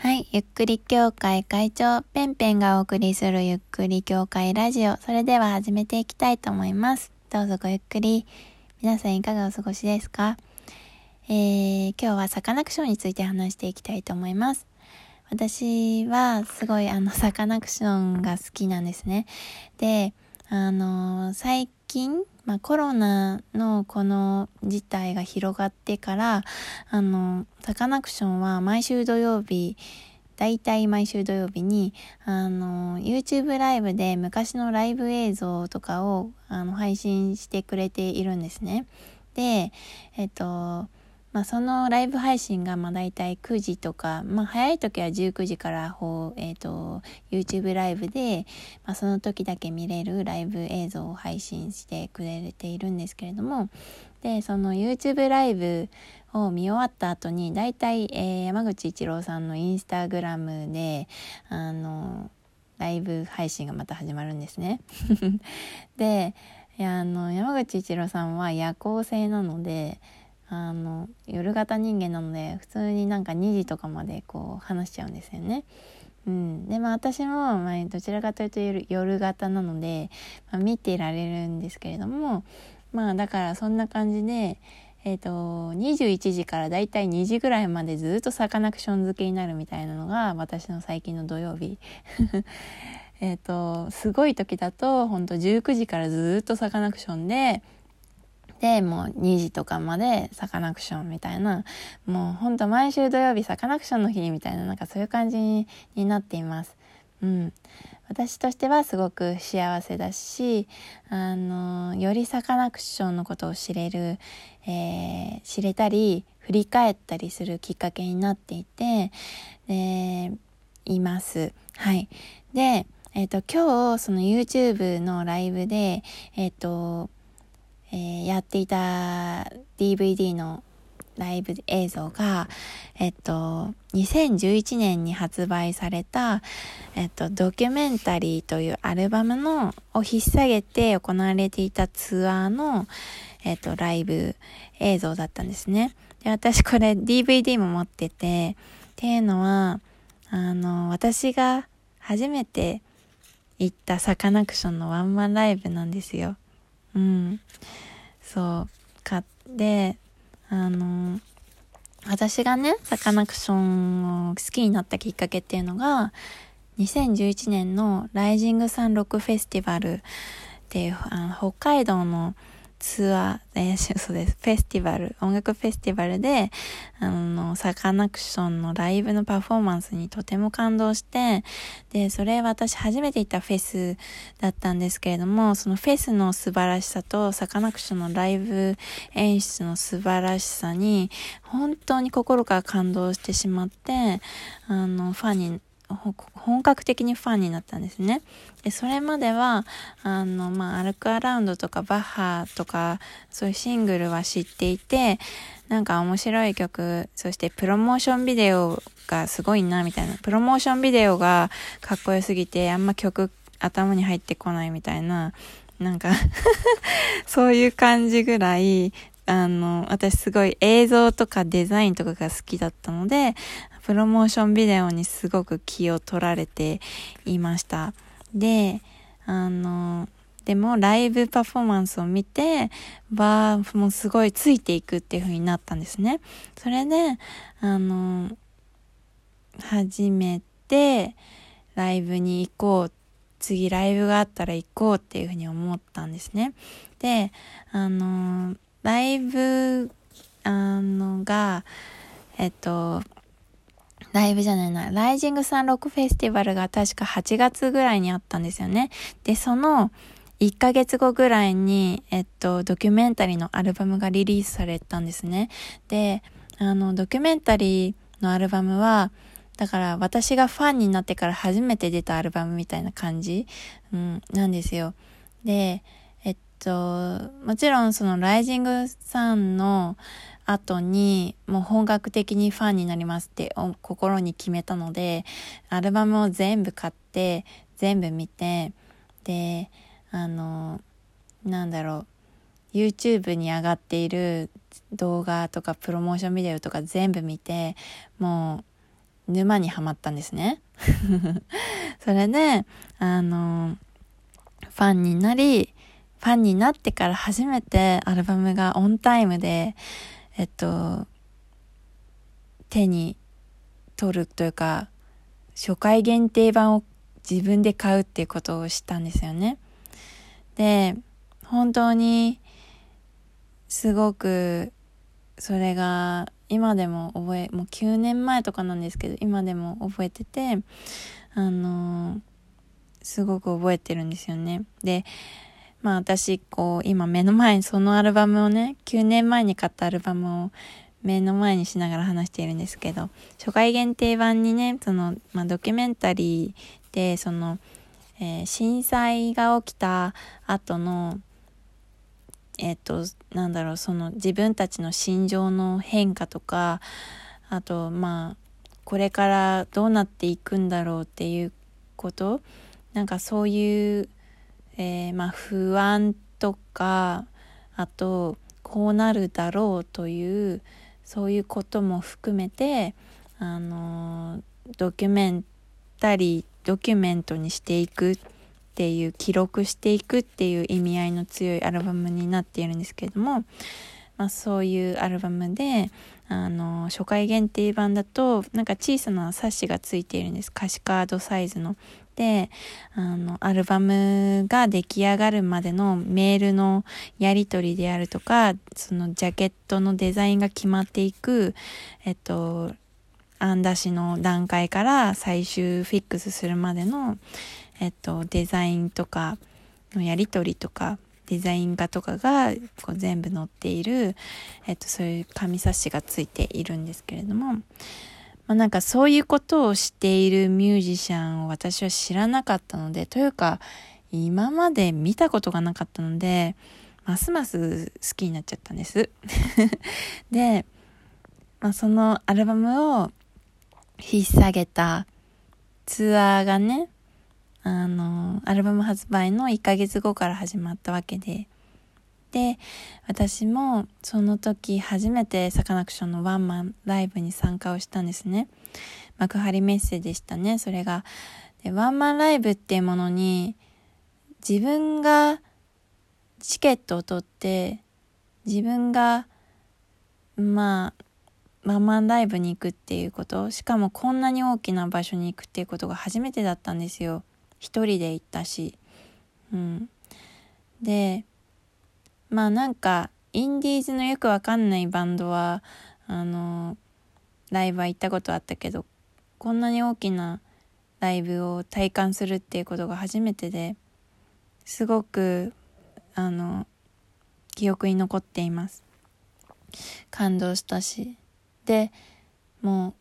はい。ゆっくり協会会長、ペンペンがお送りするゆっくり協会ラジオ。それでは始めていきたいと思います。どうぞごゆっくり。皆さんいかがお過ごしですか？えー、今日はサカナクションについて話していきたいと思います。私はすごいあのサカナクションが好きなんですね。で、あの、最近、まあ、コロナのこの事態が広がってから、あの、サカナクションは毎週土曜日、大体毎週土曜日に、あの、YouTube ライブで昔のライブ映像とかを、あの、配信してくれているんですね。で、えっと、まあ、そのライブ配信がまあ大体9時とか、まあ、早い時は19時から、えーと、YouTube ライブで、まあ、その時だけ見れるライブ映像を配信してくれているんですけれどもでその YouTube ライブを見終わった後に大体、えー、山口一郎さんのインスタグラムであのライブ配信がまた始まるんですね。であの山口一郎さんは夜行性なのであの夜型人間なので普通になんか2時とかまでこう話しちゃうんですよね。うん、でまあ私も、まあ、どちらかというと夜夜型なので、まあ、見ていられるんですけれどもまあだからそんな感じで、えーと、21時からだいたい2時ぐらいまでずっとサカナクション漬けになるみたいなのが私の最近の土曜日。えっとすごい時だとほんと19時からずっとサカナクションでで、もう2時とかまでサカナクションみたいな、もうほんと毎週土曜日サカナクションの日みたいな、なんかそういう感じになっています。うん。私としてはすごく幸せだし、あの、よりサカナクションのことを知れる、えー、知れたり、振り返ったりするきっかけになっていて、で、います。はい。で、えっ、ー、と、今日、その YouTube のライブで、えっ、ー、と、えー、やっていた DVD のライブ映像が、えっと、2011年に発売された、えっと、ドキュメンタリーというアルバムの、を引っ提げて行われていたツアーの、えっと、ライブ映像だったんですね。で、私これ DVD も持ってて、っていうのは、あの、私が初めて行ったサカナクションのワンマンライブなんですよ。うん。そう、買って、あの、私がね、サカナクションを好きになったきっかけっていうのが、2011年のライジングサンロックフェスティバルっていう、あの北海道のツアー、えー、そうです。フェスティバル、音楽フェスティバルで、あの、サカナクションのライブのパフォーマンスにとても感動して、で、それ私初めて行ったフェスだったんですけれども、そのフェスの素晴らしさと、サカナクションのライブ演出の素晴らしさに、本当に心から感動してしまって、あの、ファンに本格的にファンになったんですね。で、それまでは、あの、まあ、アルクアラウンドとかバッハとか、そういうシングルは知っていて、なんか面白い曲、そしてプロモーションビデオがすごいな、みたいな。プロモーションビデオがかっこよすぎて、あんま曲頭に入ってこないみたいな、なんか そういう感じぐらい、あの、私すごい映像とかデザインとかが好きだったので、プロモーションビデオにすごく気を取られていました。で、あの、でもライブパフォーマンスを見て、は、もすごいついていくっていう風になったんですね。それで、あの、初めてライブに行こう。次ライブがあったら行こうっていう風に思ったんですね。で、あの、ライブ、あのが、えっと、ライブじゃないな、ライジングサンロックフェスティバルが確か8月ぐらいにあったんですよね。で、その1ヶ月後ぐらいに、えっと、ドキュメンタリーのアルバムがリリースされたんですね。で、あの、ドキュメンタリーのアルバムは、だから私がファンになってから初めて出たアルバムみたいな感じ、うん、なんですよ。で、えっと、もちろんそのライジングさんの後にもう本格的にファンになりますって心に決めたので、アルバムを全部買って全部見て、で、あの、なんだろう、YouTube に上がっている動画とかプロモーションビデオとか全部見て、もう沼にはまったんですね。それで、あの、ファンになり、ファンになってから初めてアルバムがオンタイムで、えっと、手に取るというか、初回限定版を自分で買うっていうことをしたんですよね。で、本当にすごくそれが今でも覚え、もう9年前とかなんですけど、今でも覚えてて、あのすごく覚えてるんですよね。で、まあ私、こう、今目の前にそのアルバムをね、9年前に買ったアルバムを目の前にしながら話しているんですけど、初回限定版にね、その、まあドキュメンタリーで、その、えー、震災が起きた後の、えっ、ー、と、なんだろう、その自分たちの心情の変化とか、あと、まあ、これからどうなっていくんだろうっていうこと、なんかそういうえー、まあ、不安とかあとこうなるだろうというそういうことも含めてあのドキュメンタリードキュメントにしていくっていう記録していくっていう意味合いの強いアルバムになっているんですけれども、まあ、そういうアルバムであの初回限定版だとなんか小さな冊子がついているんです。歌詞カードサイズの、あの、アルバムが出来上がるまでのメールのやり取りであるとか、そのジャケットのデザインが決まっていく、えっと、案出しの段階から最終フィックスするまでの、えっと、デザインとかのやり取りとか、デザイン画とかがこう全部載っている、えっと、そういう紙冊子がついているんですけれども、まあ、なんかそういうことをしているミュージシャンを私は知らなかったので、というか、今まで見たことがなかったので、ますます好きになっちゃったんです。で、まあ、そのアルバムを引っ提げたツアーがね、あの、アルバム発売の1ヶ月後から始まったわけで、で私もその時初めてサカナクションのワンマンライブに参加をしたんですね。幕張メッセでしたね。それがでワンマンライブっていうものに自分がチケットを取って自分がまあワンマンライブに行くっていうことしかもこんなに大きな場所に行くっていうことが初めてだったんですよ。一人で行ったし。うん。でまあなんかインディーズのよくわかんないバンドはあのライブは行ったことあったけどこんなに大きなライブを体感するっていうことが初めてですごくあの記憶に残っています。感動したし。でもう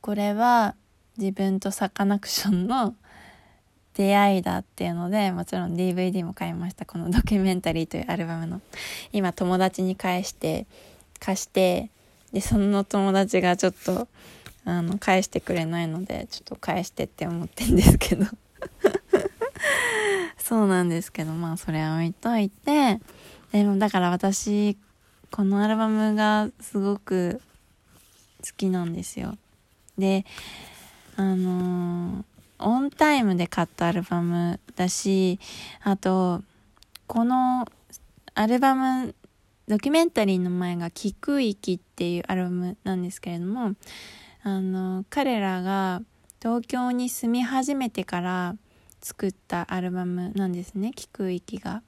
これは自分とサカナクションの出会いだっていうので、もちろん DVD も買いました。このドキュメンタリーというアルバムの。今友達に返して、貸して、で、その友達がちょっと、あの、返してくれないので、ちょっと返してって思ってんですけど。そうなんですけど、まあそれは置いといて、でもだから私、このアルバムがすごく好きなんですよ。で、あのーオンタイムで買ったアルバムだし、あと、このアルバム、ドキュメンタリーの前が聞く息っていうアルバムなんですけれども、あの、彼らが東京に住み始めてから作ったアルバムなんですね、聞く息が。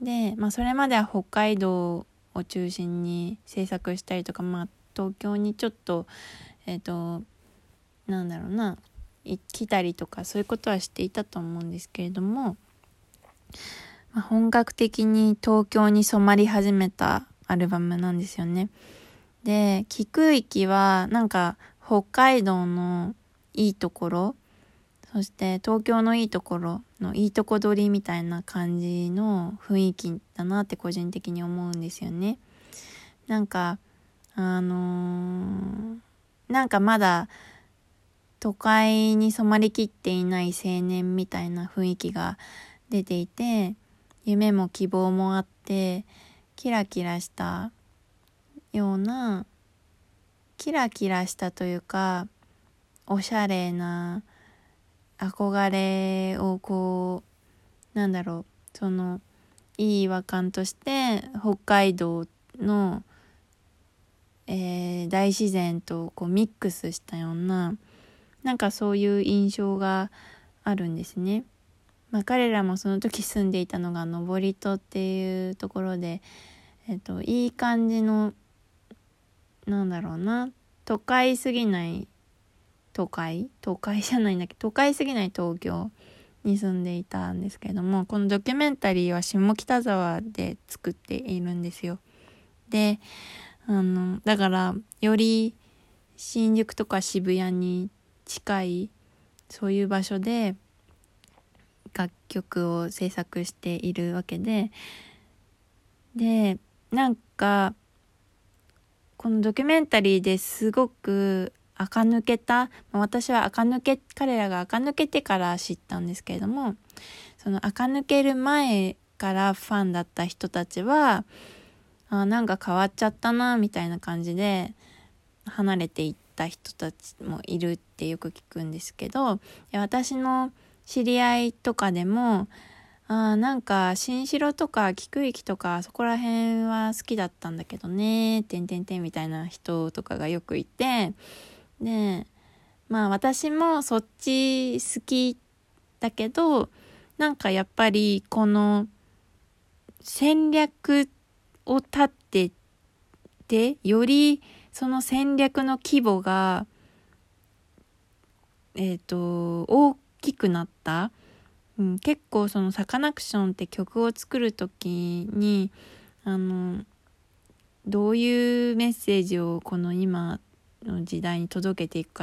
で、まあそれまでは北海道を中心に制作したりとか、まあ東京にちょっと、えっ、ー、と、なんだろうな、来たりとかそういうことはしていたと思うんですけれども、まあ、本格的に東京に染まり始めたアルバムなんですよね。で、聞く域はなんか北海道のいいところ、そして東京のいいところのいいとこ取りみたいな感じの雰囲気だなって個人的に思うんですよね。なんか、あのー、なんかまだ都会に染まりきっていない青年みたいな雰囲気が出ていて夢も希望もあってキラキラしたようなキラキラしたというかおしゃれな憧れをこうなんだろうそのいい和感として北海道の、えー、大自然とこうミックスしたようななんかそういう印象があるんですね。まあ、彼らもその時住んでいたのが登戸っていうところで、えっと、いい感じのなんだろうな都会すぎない都会？都会じゃないんだけ？ど都会すぎない東京に住んでいたんですけれどもこのドキュメンタリーは下北沢で作っているんですよ。であのだからより新宿とか渋谷に近いそういう場所で楽曲を制作しているわけで。でなんかこのドキュメンタリーですごく垢抜けた私は垢抜け彼らが垢抜けてから知ったんですけれどもその垢抜ける前からファンだった人たちはあなんか変わっちゃったなみたいな感じで離れていった人たちもいるってよく聞くんですけど私の知り合いとかでもあなんか新城とか菊駅とかそこら辺は好きだったんだけどねてんてんてんみたいな人とかがよくいてでまあ私もそっち好きだけどなんかやっぱりこの戦略を立っててよりその戦略の規模がえっ、ー、と大きくなった、うん、結構そのサカナクションって曲を作る時にあのどういうメッセージをこの今の時代に届けていくか